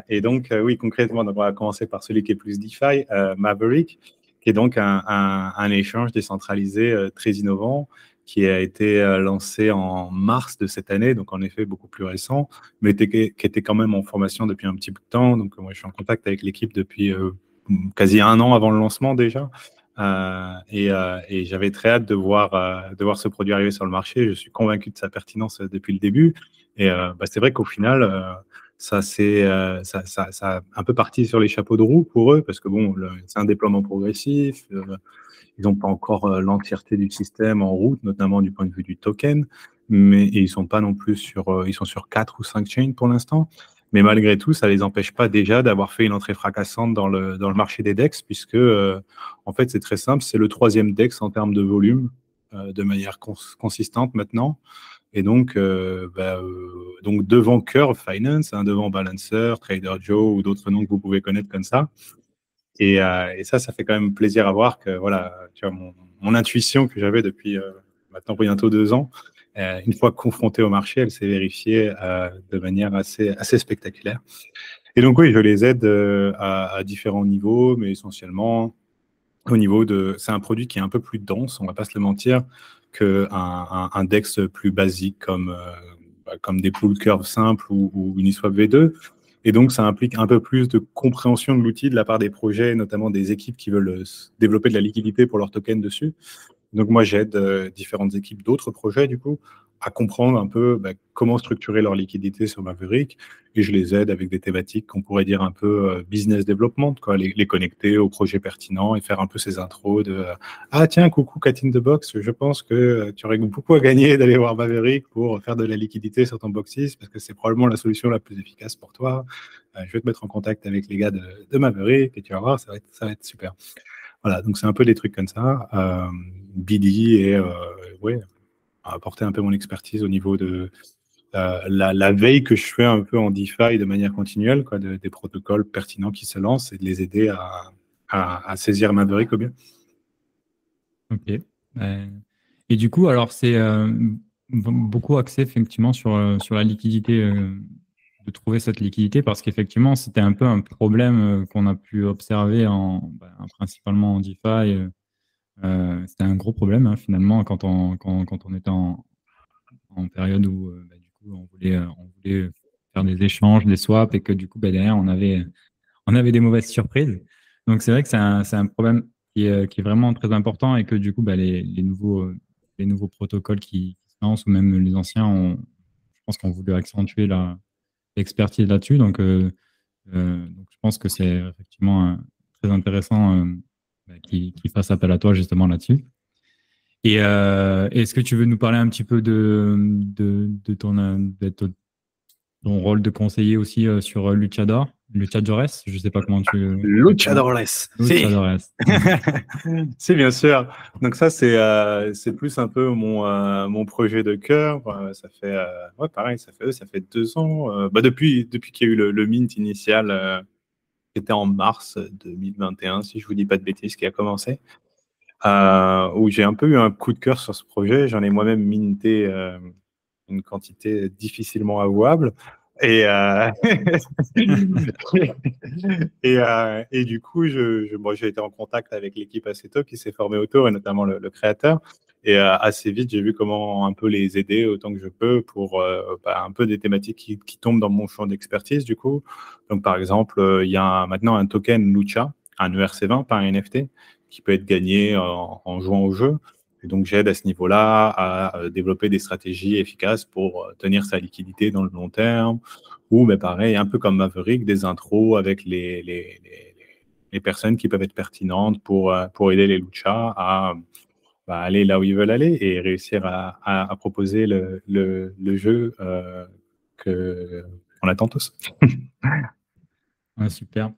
et donc, oui, concrètement, on va commencer par celui qui est plus DeFi, Maverick qui est donc un, échange décentralisé euh, très innovant qui a été euh, lancé en mars de cette année, donc en effet beaucoup plus récent, mais qui était quand même en formation depuis un petit bout de temps. Donc moi, je suis en contact avec l'équipe depuis euh, quasi un an avant le lancement déjà. et, j'avais très hâte de voir, de voir ce produit arriver sur le marché. Je suis convaincu de sa pertinence depuis le début. Et bah, c'est vrai qu'au final, ça c'est euh, ça, ça, un peu parti sur les chapeaux de roue pour eux parce que bon, c'est un déploiement progressif. Euh, ils n'ont pas encore euh, l'entièreté du système en route, notamment du point de vue du token, mais ils sont pas non plus sur, ils sont sur quatre ou cinq chains pour l'instant. Mais malgré tout, ça les empêche pas déjà d'avoir fait une entrée fracassante dans le marché des DEX, puisque en fait c'est très simple, c'est le troisième DEX en termes de volume, de manière consistante maintenant. Et donc, euh, bah, euh, donc devant Curve Finance, hein, devant Balancer, Trader Joe ou d'autres noms que vous pouvez connaître comme ça. Et, euh, ça, ça fait quand même plaisir à voir que voilà, tu vois, mon, intuition que j'avais depuis maintenant bientôt deux ans, une fois confrontée au marché, elle s'est vérifiée de manière assez, spectaculaire. Et donc oui, je les aide à, à, différents niveaux, mais essentiellement au niveau de... C'est un produit qui est un peu plus dense, on va pas se le mentir qu'un un, un, DEX plus basique comme, euh, bah, comme des pool curves simples ou, ou Uniswap V2. Et donc, ça implique un peu plus de compréhension de l'outil de la part des projets, notamment des équipes qui veulent euh, développer de la liquidité pour leurs tokens dessus. Donc moi, j'aide différentes équipes d'autres projets, du coup, à comprendre un peu bah, comment structurer leur liquidité sur Maverick et je les aide avec des thématiques qu'on pourrait dire un peu euh, business development, quoi, les, connecter aux projets pertinents et faire un peu ces intros de euh, Ah tiens, coucou Cat in the Box, je pense que tu aurais beaucoup à gagner d'aller voir Maverick pour faire de la liquidité sur ton Boxis parce que c'est probablement la solution la plus efficace pour toi. Euh, je vais te mettre en contact avec les gars de, de, Maverick et tu vas voir, ça va être, ça va être super. Voilà, donc c'est un peu des trucs comme ça. Euh, et ouais, apporter un peu mon expertise au niveau de euh, la, veille que je fais un peu en DeFi de manière continuelle, des protocoles pertinents qui se lancent et de les aider à, saisir Maverick au bien. Ok. Et du coup, alors c'est euh, beaucoup axé effectivement sur, euh, sur la liquidité, de trouver cette liquidité, parce qu'effectivement, c'était un peu un problème qu'on a pu observer en, ben, principalement en DeFi euh, c'était un gros problème hein, finalement quand on, quand, quand on était en, période où euh, bah, du coup, on, voulait, euh, on voulait faire des échanges, des swaps et que du coup bah, derrière on avait, on avait des mauvaises surprises. Donc c'est vrai que c'est un, un, problème qui est, qui est, vraiment très important et que du coup bah, les, les, nouveaux, les nouveaux protocoles qui, se lancent ou même les anciens, ont, je pense qu'on voulu accentuer l'expertise là-dessus. Donc, donc je pense que c'est effectivement très intéressant bah, qui, fasse appel à toi justement là-dessus. Et euh, est-ce que tu veux nous parler un petit peu de, de, ton, ton rôle de conseiller aussi euh, sur Luchador Luchadores Je ne sais pas comment tu. Luchadores Luchadores. C'est bien sûr. Donc, ça, c'est euh, plus un peu mon, mon projet de cœur. Ça fait, ouais, pareil, ça fait, ça fait deux ans. Bah, depuis depuis qu'il y a eu le, le mint initial était en mars 2021, si je vous dis pas de bêtises, qui a commencé, euh, où j'ai un peu eu un coup de cœur sur ce projet. J'en ai moi-même minté euh, une quantité difficilement avouable. Et, euh, et, du coup, je, j'ai été en contact avec l'équipe Aceto qui s'est formée autour, et notamment le créateur. Et euh, assez vite, j'ai vu comment un peu les aider autant que je peux pour euh, bah, un peu des thématiques qui, qui, tombent dans mon champ d'expertise, du coup. Donc, par exemple, euh, il y a maintenant un token Lucha, un ERC20, pas un NFT, qui peut être gagné en, jouant au jeu. Et donc, j'aide à ce niveau-là à développer des stratégies efficaces pour tenir sa liquidité dans le long terme. Ou, mais bah, pareil, un peu comme Maverick, des intros avec les, les, les, les personnes qui peuvent être pertinentes pour, pour aider les Lucha à aller là où ils veulent aller et réussir à, proposer le, jeu euh, qu'on attend tous. super.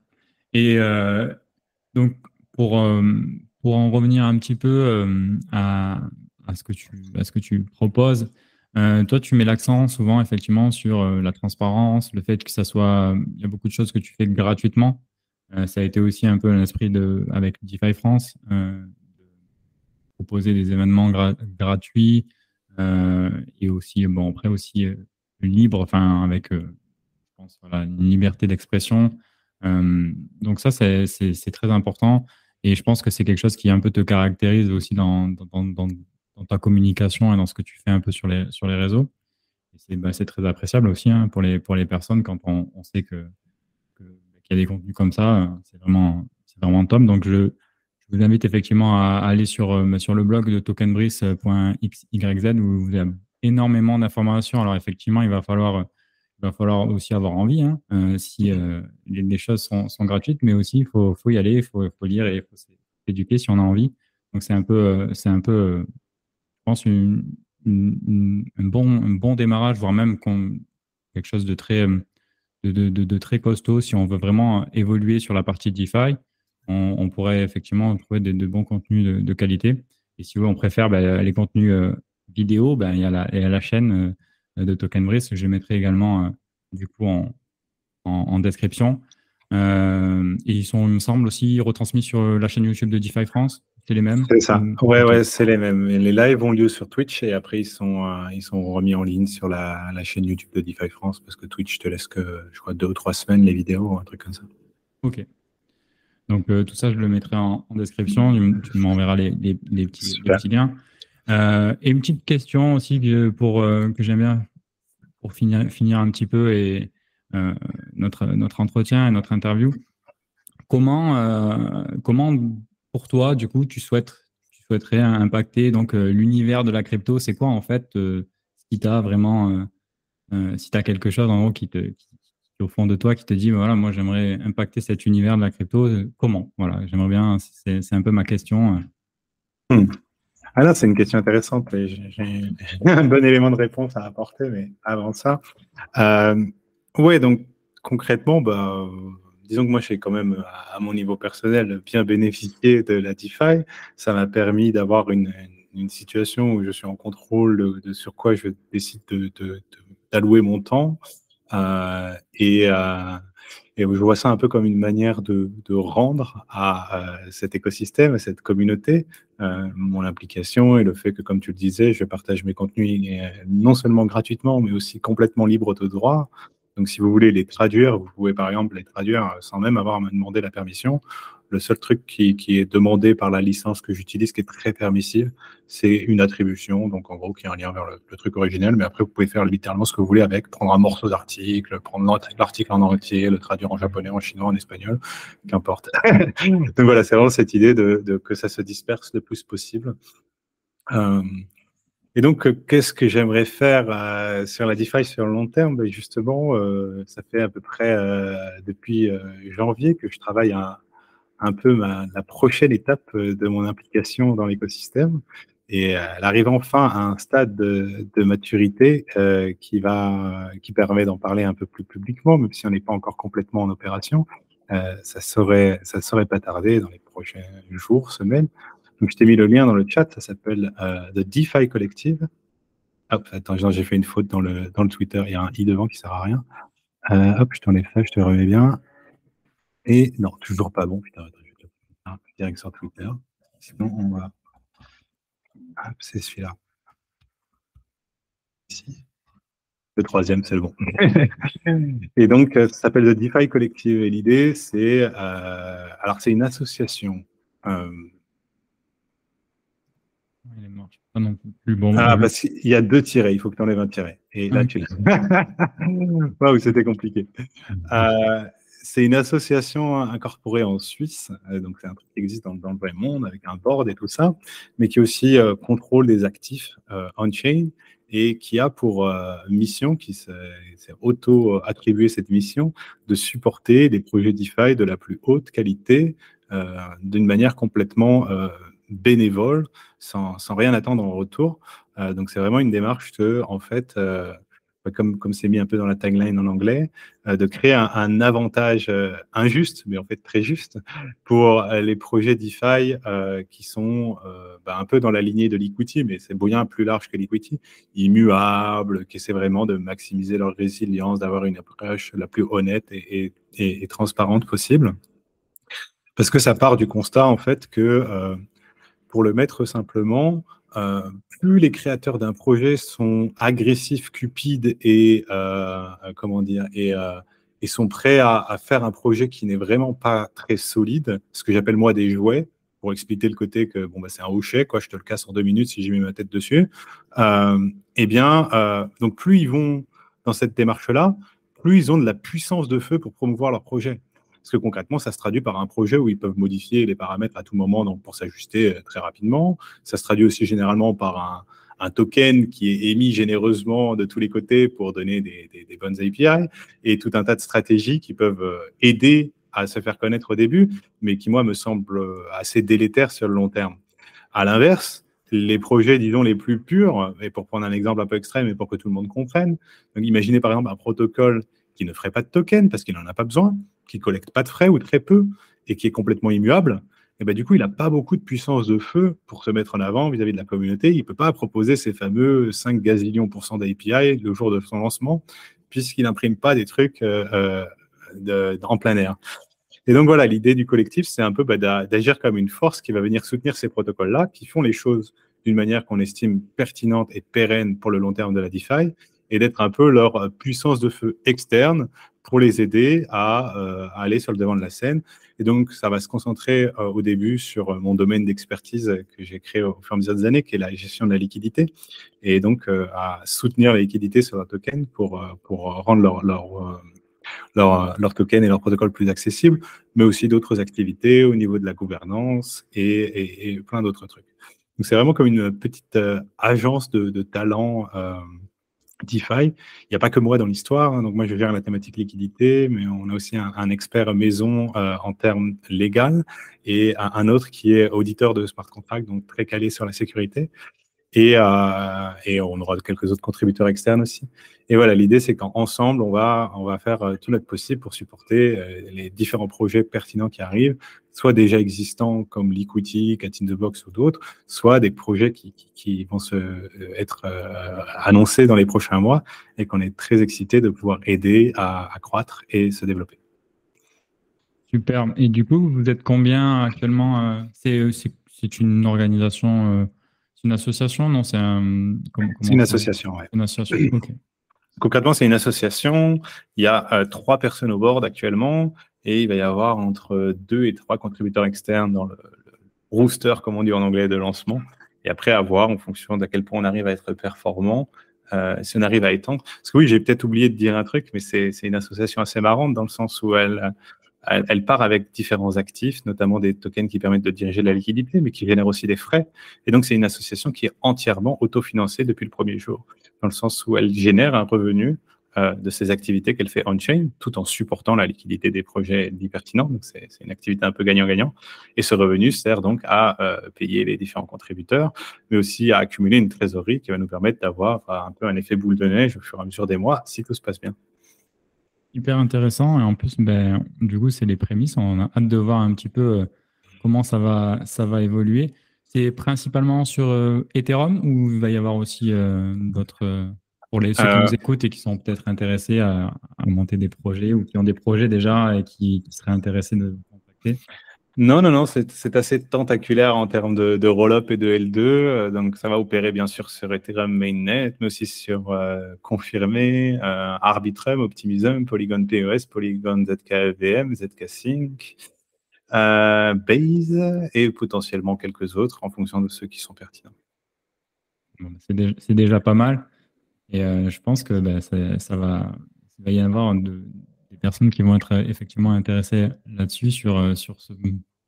Et euh, donc, pour, euh, pour en revenir un petit peu à, ce que tu, à ce que tu proposes, toi, tu mets l'accent souvent effectivement sur la transparence, le fait que ça soit. Il y a beaucoup de choses que tu fais gratuitement. ça a été aussi un peu l'esprit avec DeFi France proposer des événements gratuits euh, et aussi, bon, après aussi euh, libre, enfin, avec, euh, une liberté d'expression. donc ça, c'est très important. Et je pense que c'est quelque chose qui un peu te caractérise aussi dans, ta communication et dans ce que tu fais un peu sur les, réseaux. C'est bah, très appréciable aussi hein, pour, les, pour les personnes quand on, sait que qu'il y a des contenus comme ça. C'est vraiment, vraiment top. Donc, je, je vous invite effectivement à, aller sur, euh, sur le blog de tokenbrice.xyz où vous avez énormément d'informations. Alors effectivement, il va falloir, il va falloir aussi avoir envie hein, euh, si euh, les, choses sont, gratuites, mais aussi il faut, faut, y aller, il faut, lire et il faut s'éduquer si on a envie. Donc c'est un peu, c'est un peu, je pense, une, un, bon, un bon démarrage, voire même quelque chose de très, de, très costaud si on veut vraiment évoluer sur la partie DeFi on, pourrait effectivement trouver de, bons contenus de, qualité. Et si on préfère bah, les contenus euh, vidéo, bah, il, y a la, la chaîne euh, de Token Brice que je mettrai également euh, du coup en, description. et ils sont, il me semble, aussi retransmis sur la chaîne YouTube de DeFi France. C'est les mêmes? C'est ça. Ouais, ouais, c'est les mêmes. Les lives ont lieu sur Twitch et après ils sont, ils sont remis en ligne sur la, la, chaîne YouTube de DeFi France parce que Twitch te laisse que, je crois, deux ou trois semaines les vidéos, un truc comme ça. Ok. Donc, euh, tout ça, je le mettrai en, description. Tu, m'enverras les, petits, liens. Euh, et une petite question aussi que, pour, euh, que j'aime bien pour finir, finir un petit peu et notre, notre entretien et notre interview. Comment, comment, pour toi, du coup, tu souhaites, tu souhaiterais impacter donc l'univers de la crypto, c'est quoi en fait si tu as vraiment, si tu as quelque chose en haut qui te, au fond de toi qui te dit voilà, moi j'aimerais impacter cet univers de la crypto, comment? Voilà, j'aimerais bien, c'est un peu ma question. Hmm. Alors, ah c'est une question intéressante. J'ai un bon élément de réponse à apporter, mais avant ça. Euh, oui, donc concrètement, bah, disons que moi, j'ai quand même, à mon niveau personnel, bien bénéficié de la DeFi. Ça m'a permis d'avoir une, une, situation où je suis en contrôle de, sur quoi je décide d'allouer de, mon temps. Euh, et, euh, et je vois ça un peu comme une manière de, rendre à euh, cet écosystème, à cette communauté, mon implication et le fait que, comme tu le disais, je partage mes contenus non seulement gratuitement, mais aussi complètement libre de droit. Donc, si vous voulez les traduire, vous pouvez par exemple les traduire sans même avoir à me demander la permission. Le seul truc qui, est demandé par la licence que j'utilise, qui est très permissive, c'est une attribution, donc en gros qui est un lien vers le, truc originel, mais après vous pouvez faire littéralement ce que vous voulez avec, prendre un morceau d'article, prendre l'article en entier, le traduire en japonais, en chinois, en espagnol, qu'importe. donc voilà, c'est vraiment cette idée de, que ça se disperse le plus possible. Euh, et donc, qu'est-ce que j'aimerais faire euh, sur la DeFi sur le long terme? Ben Justement, euh, ça fait à peu près depuis janvier que je travaille à, un peu la prochaine étape euh, de mon implication dans l'écosystème. Et euh, elle arrive enfin à un stade de, maturité euh, qui, va, qui permet d'en parler un peu plus publiquement, même si on n'est pas encore complètement en opération. ça ça saurait pas tarder dans les prochains jours, semaines. Donc, je t'ai mis le lien dans le chat. Ça s'appelle The DeFi Collective. Hop, attends, j'ai fait une faute dans le, dans le Twitter. Il y a un i devant qui sert à rien. hop, je t'en ai fait, je te remets bien. Et non, toujours pas bon. Putain, attends, je vais te direct sur Twitter. Sinon, on va. Hop, c'est celui-là. Ici. Le troisième, c'est le bon. et donc, euh, ça s'appelle The DeFi Collective. Et l'idée, c'est. Euh, alors, c'est une association. Euh, il est mort. Ah non plus bon. Ah, parce qu'il y a deux tirets. Il faut que tu enlèves un tiret. Et là, tu l'as. Waouh, c'était compliqué. Euh, c'est une association incorporée en Suisse, euh, donc c'est un truc qui existe dans, le vrai monde avec un board et tout ça, mais qui aussi euh, contrôle des actifs euh, on-chain et qui a pour mission, qui s'est auto-attribué cette mission, de supporter des projets DeFi de la plus haute qualité d'une manière complètement bénévole, sans, sans, rien attendre en retour. donc c'est vraiment une démarche que, en fait, comme comme c'est mis un peu dans la tagline en anglais, euh, de créer un, avantage euh, injuste, mais en fait très juste, pour euh, les projets DeFi qui sont bah, un peu dans la lignée de l'equity, mais c'est bien plus large que l'equity, immuable, qui essaient vraiment de maximiser leur résilience, d'avoir une approche la plus honnête et, transparente possible. Parce que ça part du constat en fait que, pour le mettre simplement, euh, plus les créateurs d'un projet sont agressifs, cupides et euh, comment dire et, euh, sont prêts à, faire un projet qui n'est vraiment pas très solide, ce que j'appelle moi des jouets, pour expliquer le côté que bon bah c'est un hochet quoi, je te le casse en deux minutes si j'y mets ma tête dessus. eh bien, donc plus ils vont dans cette démarche-là, plus ils ont de la puissance de feu pour promouvoir leur projet. Parce que concrètement, ça se traduit par un projet où ils peuvent modifier les paramètres à tout moment donc pour s'ajuster euh, très rapidement. Ça se traduit aussi généralement par un, token qui est émis généreusement de tous les côtés pour donner des, bonnes API et tout un tas de stratégies qui peuvent euh, aider à se faire connaître au début, mais qui, moi, me semblent euh, assez délétères sur le long terme. À l'inverse, les projets, disons, les plus purs, et pour prendre un exemple un peu extrême et pour que tout le monde comprenne, imaginez par exemple un protocole qui ne ferait pas de token parce qu'il n'en a pas besoin, qui collecte pas de frais ou très peu et qui est complètement immuable, et ben du coup, il n'a pas beaucoup de puissance de feu pour se mettre en avant vis-à-vis de la communauté. Il ne peut pas proposer ces fameux 5 gazillions pour d'API le jour de son lancement, puisqu'il n'imprime pas des trucs euh, euh, en plein air. Et donc voilà, l'idée du collectif, c'est un peu bah, d'agir comme une force qui va venir soutenir ces protocoles-là, qui font les choses d'une manière qu'on estime pertinente et pérenne pour le long terme de la DeFi, et d'être un peu leur puissance de feu externe pour les aider à, euh, aller sur le devant de la scène. Et donc, ça va se concentrer euh, au début sur euh, mon domaine d'expertise que j'ai créé au fur et à mesure des années, qui est la gestion de la liquidité, et donc à soutenir la liquidité sur un token pour, pour rendre leur, leur leur, leur token et leur protocole plus accessible, mais aussi d'autres activités au niveau de la gouvernance et, plein d'autres trucs. Donc c'est vraiment comme une petite agence de, de talent euh, DeFi. Il n'y a pas que moi dans l'histoire. Hein. donc moi, je gère la thématique liquidité, mais on a aussi un, expert maison euh, en termes légal et un, autre qui est auditeur de smart contract, donc très calé sur la sécurité. Et, euh, et, on aura quelques autres contributeurs externes aussi. Et voilà, l'idée, c'est qu'ensemble, on va, on va faire euh, tout notre possible pour supporter euh, les différents projets pertinents qui arrivent, soit déjà existants comme Liquidity, Cat in the Box ou d'autres, soit des projets qui, qui, qui vont se, être annoncés dans les prochains mois et qu'on est très excité de pouvoir aider à, à croître et se développer. Super. Et du coup, vous êtes combien actuellement C'est une organisation une association? Non, c'est un. Une association, oui. Une association, Concrètement, c'est une association. Il y a euh, trois personnes au board actuellement et il va y avoir entre deux et trois contributeurs externes dans le, rooster, comme on dit en anglais, de lancement. Et après, à voir en fonction d'à quel point on arrive à être performant, euh, si on arrive à étendre. Parce que oui, j'ai peut-être oublié de dire un truc, mais c'est une association assez marrante dans le sens où elle, elle, part avec différents actifs, notamment des tokens qui permettent de diriger la liquidité, mais qui génèrent aussi des frais. Et donc, c'est une association qui est entièrement autofinancée depuis le premier jour, dans le sens où elle génère un revenu euh, de ses activités qu'elle fait on-chain, tout en supportant la liquidité des projets dits pertinents. Donc, c'est une activité un peu gagnant-gagnant. Et ce revenu sert donc à euh, payer les différents contributeurs, mais aussi à accumuler une trésorerie qui va nous permettre d'avoir un peu un effet boule de neige au fur et à mesure des mois, si tout se passe bien. Hyper intéressant. Et en plus, ben, du coup, c'est les prémices. On a hâte de voir un petit peu euh, comment ça va, ça va évoluer. C'est principalement sur euh, Ethereum ou il va y avoir aussi euh, d'autres. pour les, ceux qui nous écoutent et qui sont peut-être intéressés à, monter des projets ou qui ont des projets déjà et qui, qui seraient intéressés de vous contacter? Non, non, non, c'est assez tentaculaire en termes de, de roll-up et de L2. Euh, donc, ça va opérer bien sûr sur Ethereum Mainnet, mais aussi sur euh, Confirmé, euh, Arbitrum, Optimism, Polygon POS, Polygon ZKVM, ZK-Sync, euh, Base et potentiellement quelques autres en fonction de ceux qui sont pertinents. c'est déjà, pas mal. Et je pense que ben, ça, va, va y avoir de, personnes qui vont être euh, effectivement intéressées là-dessus, sur, euh, sur, ce,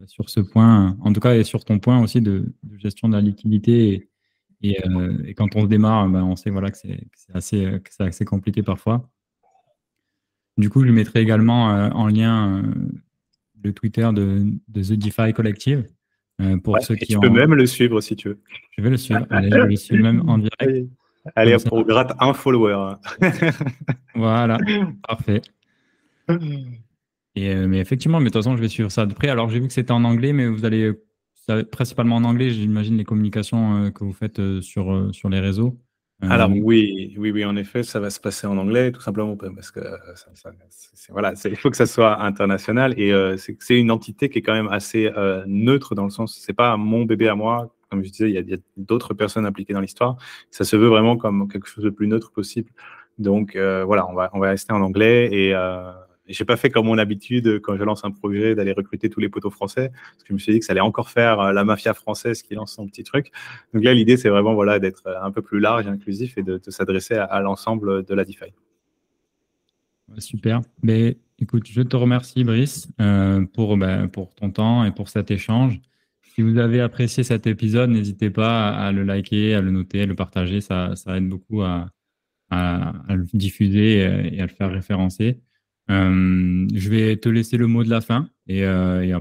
sur ce point, en tout cas, et sur ton point aussi de, gestion de la liquidité. Et, euh, et, quand on se démarre, ben, on sait voilà, que c'est assez, assez compliqué parfois. Du coup, je mettrai également en lien le Twitter de, de, The DeFi Collective. pour ceux qui tu peux même le suivre si tu veux. Je vais le suivre. Allez, je vais le suivre même en direct. Allez, on gratte un follower. voilà, parfait. Euh, mais effectivement, mais de toute façon, je vais suivre ça de près. Alors, j'ai vu que c'était en anglais, mais vous allez principalement en anglais, j'imagine, les communications euh, que vous faites euh, sur, sur les réseaux. Alors oui, oui, oui, en effet, ça va se passer en anglais, tout simplement parce que voilà, il faut que ça soit international et c'est une entité qui est quand même assez neutre dans le sens, c'est pas mon bébé à moi, comme je disais, il y a, a d'autres personnes impliquées dans l'histoire. Ça se veut vraiment comme quelque chose de plus neutre possible. Donc voilà, on va on va rester en anglais et j'ai pas fait comme mon habitude quand je lance un projet d'aller recruter tous les poteaux français, parce que je me suis dit que ça allait encore faire euh, la mafia française qui lance son petit truc. Donc là, l'idée, c'est vraiment voilà, d'être euh, un peu plus large inclusif et de, s'adresser à, l'ensemble de la DeFi. Super. Mais écoute, je te remercie, Brice, euh, pour, ben, pour ton temps et pour cet échange. Si vous avez apprécié cet épisode, n'hésitez pas à le liker, à le noter, à le partager. Ça, ça aide beaucoup à, à, le diffuser et à le faire référencer. Euh, je vais te laisser le mot de la fin et, euh,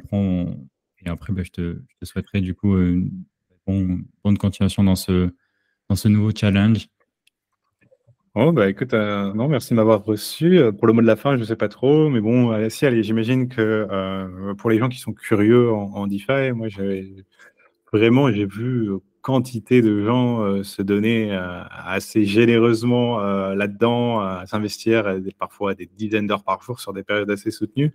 après, bah, je, te, je, te, souhaiterais du coup une bonne, continuation dans ce, nouveau challenge. Oh, bah écoute, euh, non, merci de m'avoir reçu. Pour le mot de la fin, je ne sais pas trop, mais bon, si, allez, j'imagine que pour les gens qui sont curieux en, en DeFi, moi, j'ai vraiment, j'ai vu quantité de gens euh, se donner euh, assez généreusement euh, là-dedans, à s'investir parfois des dizaines d'heures par jour sur des périodes assez soutenues.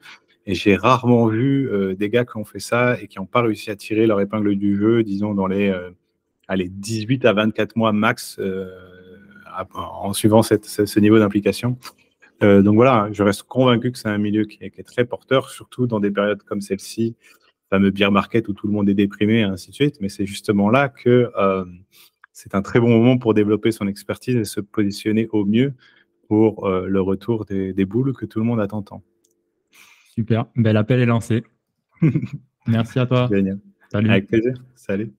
Et j'ai rarement vu des gars qui ont fait ça et qui n'ont pas réussi à tirer leur épingle du jeu, disons, dans les, allez, 18 à 24 mois max en suivant ce, niveau d'implication. donc voilà, je reste convaincu que c'est un milieu qui est, très porteur, surtout dans des périodes comme celle-ci, fameux beer market où tout le monde est déprimé et ainsi de suite. Mais c'est justement là que euh, c'est un très bon moment pour développer son expertise et se positionner au mieux pour euh, le retour des, boules que tout le monde attend tant. Super, ben, l'appel est lancé. Merci à toi. Génial. Salut. Avec plaisir. Salut.